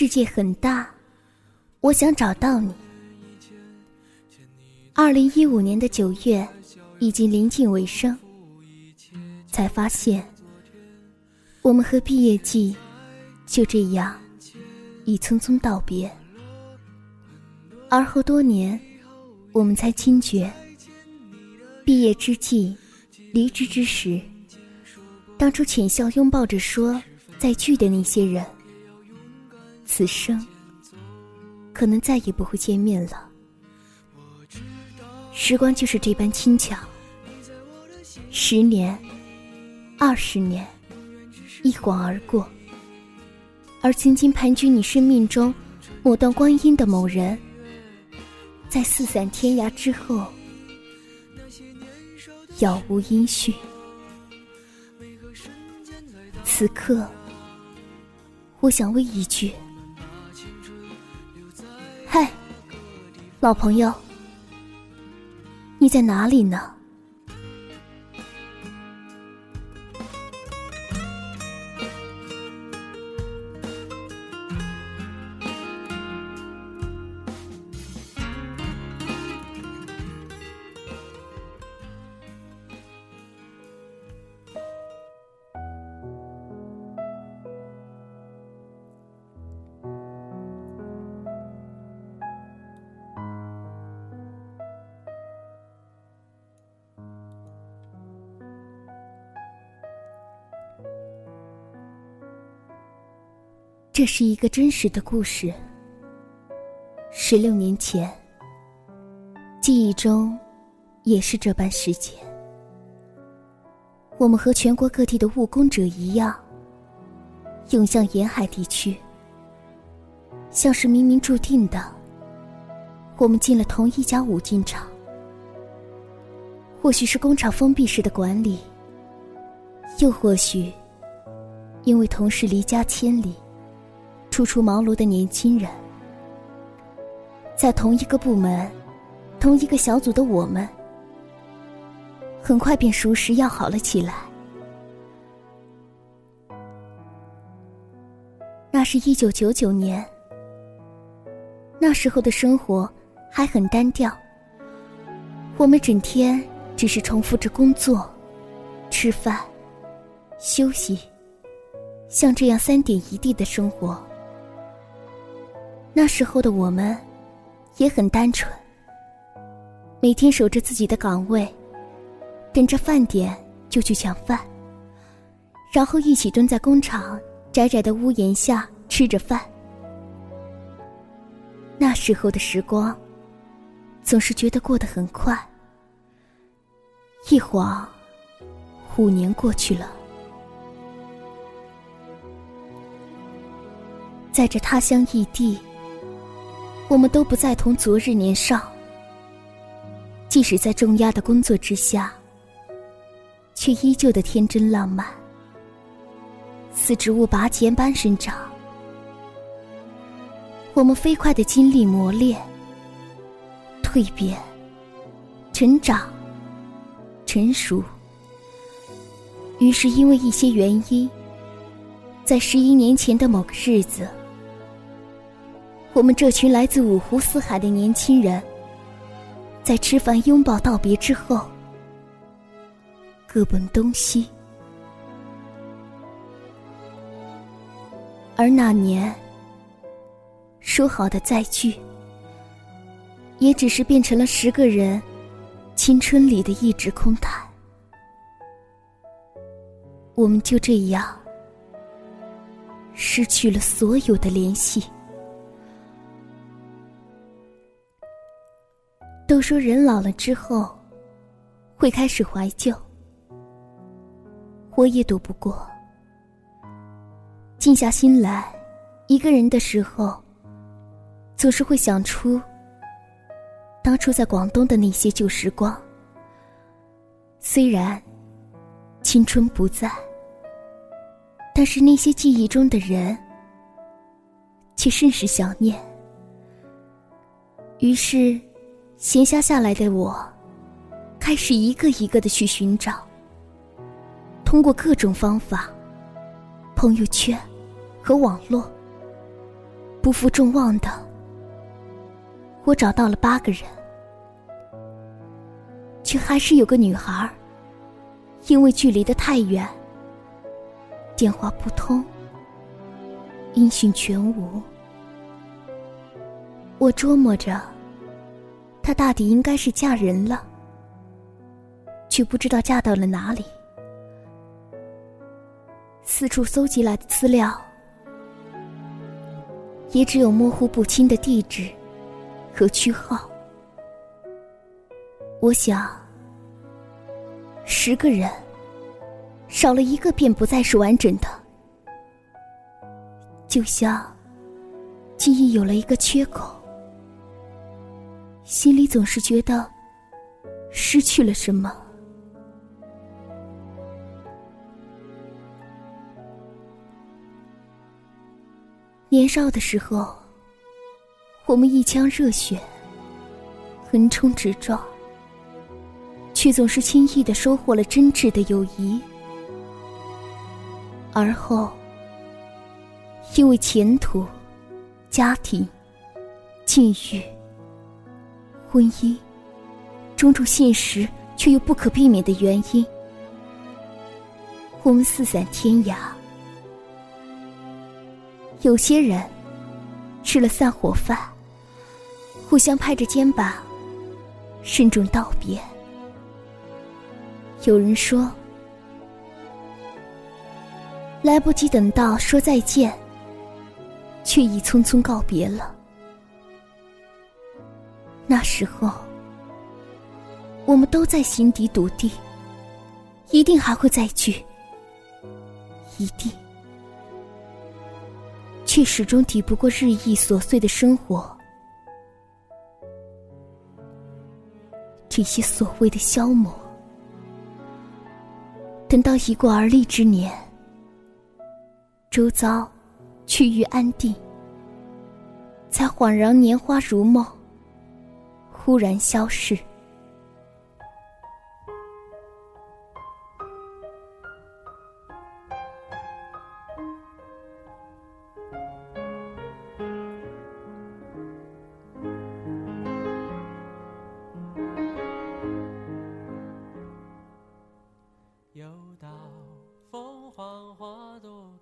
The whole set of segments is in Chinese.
世界很大，我想找到你。二零一五年的九月已经临近尾声，才发现我们和毕业季就这样已匆匆道别。而后多年，我们才惊觉，毕业之际，离职之时，当初浅笑拥抱着说再聚的那些人。此生，可能再也不会见面了。时光就是这般轻巧，十年、二十年，一晃而过。而曾经盘踞你生命中某段光阴的某人，在四散天涯之后，杳无音讯。此刻，我想问一句。老朋友，你在哪里呢？这是一个真实的故事。十六年前，记忆中也是这般时间。我们和全国各地的务工者一样，涌向沿海地区，像是冥冥注定的。我们进了同一家五金厂，或许是工厂封闭式的管理，又或许因为同事离家千里。初出茅庐的年轻人，在同一个部门、同一个小组的我们，很快便熟识要好了起来。那是一九九九年，那时候的生活还很单调，我们整天只是重复着工作、吃饭、休息，像这样三点一地的生活。那时候的我们，也很单纯。每天守着自己的岗位，等着饭点就去抢饭，然后一起蹲在工厂窄窄的屋檐下吃着饭。那时候的时光，总是觉得过得很快。一晃，五年过去了，在这他乡异地。我们都不再同昨日年少，即使在重压的工作之下，却依旧的天真浪漫，似植物拔尖般生长。我们飞快的经历磨练、蜕变、成长、成熟，于是因为一些原因，在十一年前的某个日子。我们这群来自五湖四海的年轻人，在吃饭拥抱道别之后，各奔东西。而那年说好的再聚，也只是变成了十个人青春里的一纸空谈。我们就这样失去了所有的联系。都说人老了之后，会开始怀旧。我也躲不过。静下心来，一个人的时候，总是会想出当初在广东的那些旧时光。虽然青春不在，但是那些记忆中的人却甚是想念。于是，闲暇下来的我，开始一个一个的去寻找。通过各种方法，朋友圈和网络，不负众望的，我找到了八个人，却还是有个女孩因为距离的太远，电话不通，音讯全无。我琢磨着，她大抵应该是嫁人了，却不知道嫁到了哪里。四处搜集来的资料，也只有模糊不清的地址和区号。我想，十个人少了一个，便不再是完整的，就像记忆有了一个缺口。心里总是觉得失去了什么。年少的时候，我们一腔热血，横冲直撞，却总是轻易的收获了真挚的友谊。而后，因为前途、家庭、境遇。婚姻，种种现实却又不可避免的原因，我们四散天涯。有些人吃了散伙饭，互相拍着肩膀，慎重道别。有人说，来不及等到说再见，却已匆匆告别了。那时候，我们都在心底笃定，一定还会再聚，一定，却始终抵不过日益琐碎的生活，这些所谓的消磨。等到已过而立之年，周遭趋于安定，才恍然年华如梦。突然消逝。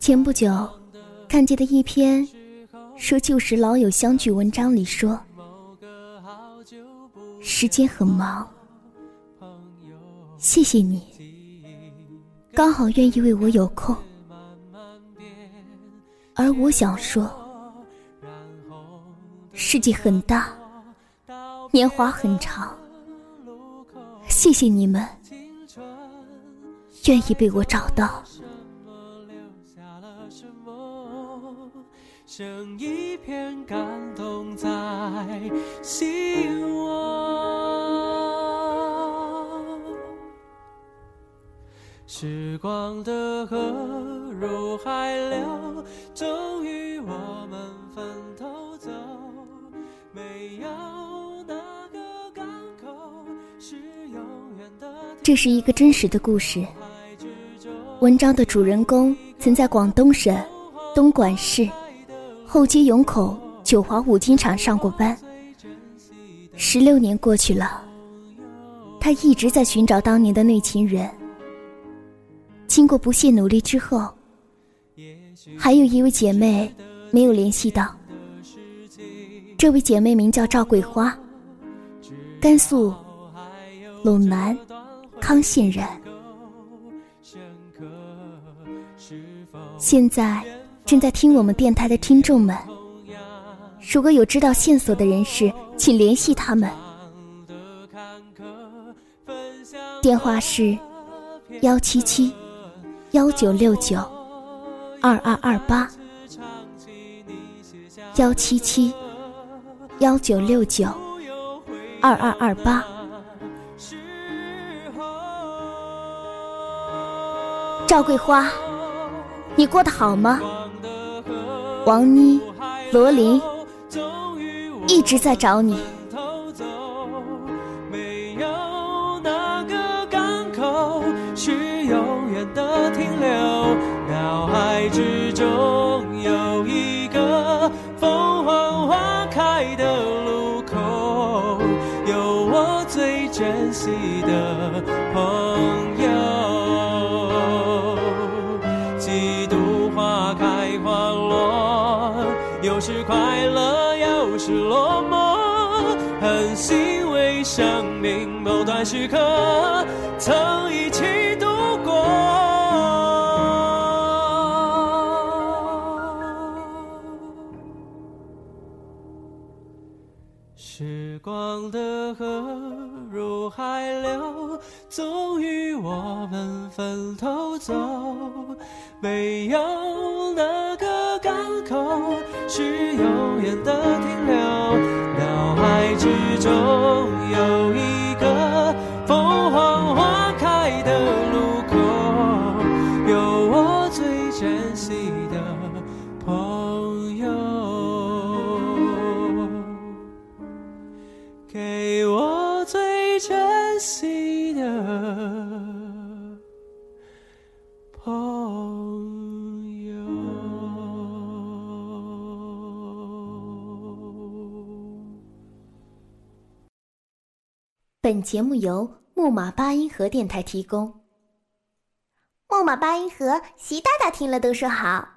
前不久看见的一篇说旧时老友相聚文章里说。时间很忙，谢谢你，刚好愿意为我有空。而我想说，世界很大，年华很长，谢谢你们，愿意被我找到。剩一片感动在心窝。时光的河入海流，终于我们分头走。没有哪个港口是永远的。这是一个真实的故事。文章的主人公曾在广东省东莞市。后街永口九华五金厂上过班，十六年过去了，他一直在寻找当年的那情人。经过不懈努力之后，还有一位姐妹没有联系到。这位姐妹名叫赵桂花，甘肃陇南康县人，现在。正在听我们电台的听众们，如果有知道线索的人士，请联系他们。电话是幺七七幺九六九二二二八。幺七七幺九六九二二二八。赵桂花，你过得好吗？王妮、罗琳一直在找你。之中有一个凤凰花开的路口，有我最珍惜的时刻曾一起度过。时光的河入海流，终于我们分头走。没有哪个港口是永远的停留。脑海之中有一本节目由木马八音盒电台提供。木马八音盒，习大大听了都说好。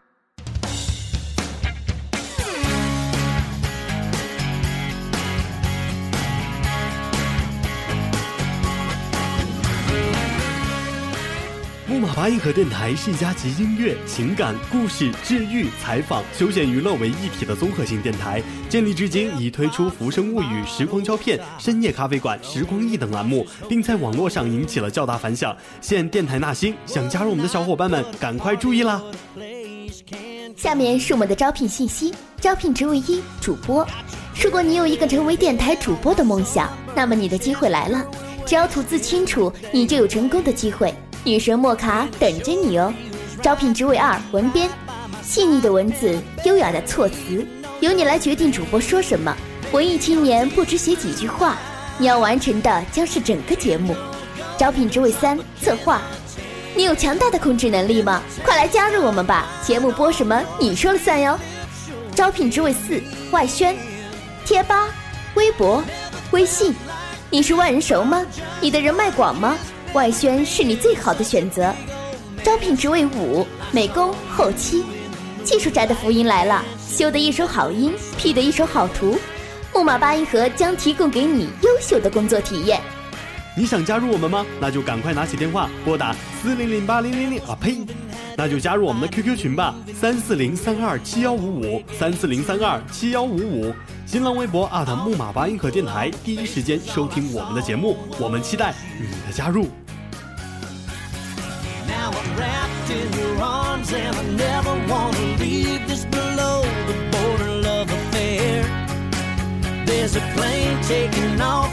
马八音盒电台是一家集音乐、情感、故事、治愈、采访、休闲娱乐为一体的综合性电台。建立至今，已推出《浮生物语》《时光胶片》《深夜咖啡馆》《时光忆》等栏目，并在网络上引起了较大反响。现电台纳新，想加入我们的小伙伴们，赶快注意啦！下面是我们的招聘信息：招聘职位一，主播。如果你有一个成为电台主播的梦想，那么你的机会来了。只要吐字清楚，你就有成功的机会。女神莫卡等着你哦！招聘职位二文编，细腻的文字，优雅的措辞，由你来决定主播说什么。文艺青年不止写几句话，你要完成的将是整个节目。招聘职位三策划，你有强大的控制能力吗？快来加入我们吧！节目播什么你说了算哟。招聘职位四外宣，贴吧、微博、微信，你是万人熟吗？你的人脉广吗？外宣是你最好的选择，招聘职位五美工后期，技术宅的福音来了，修的一手好音，P 的一手好图，木马八音盒将提供给你优秀的工作体验。你想加入我们吗？那就赶快拿起电话拨打四零零八零零零啊呸！那就加入我们的 QQ 群吧，三四零三二七幺五五三四零三二七幺五五，新浪微博木马八音盒电台，第一时间收听我们的节目，我们期待你的加入。now I'm wrapped in your arms and I never want to leave this below the border love affair. There's a plane taking off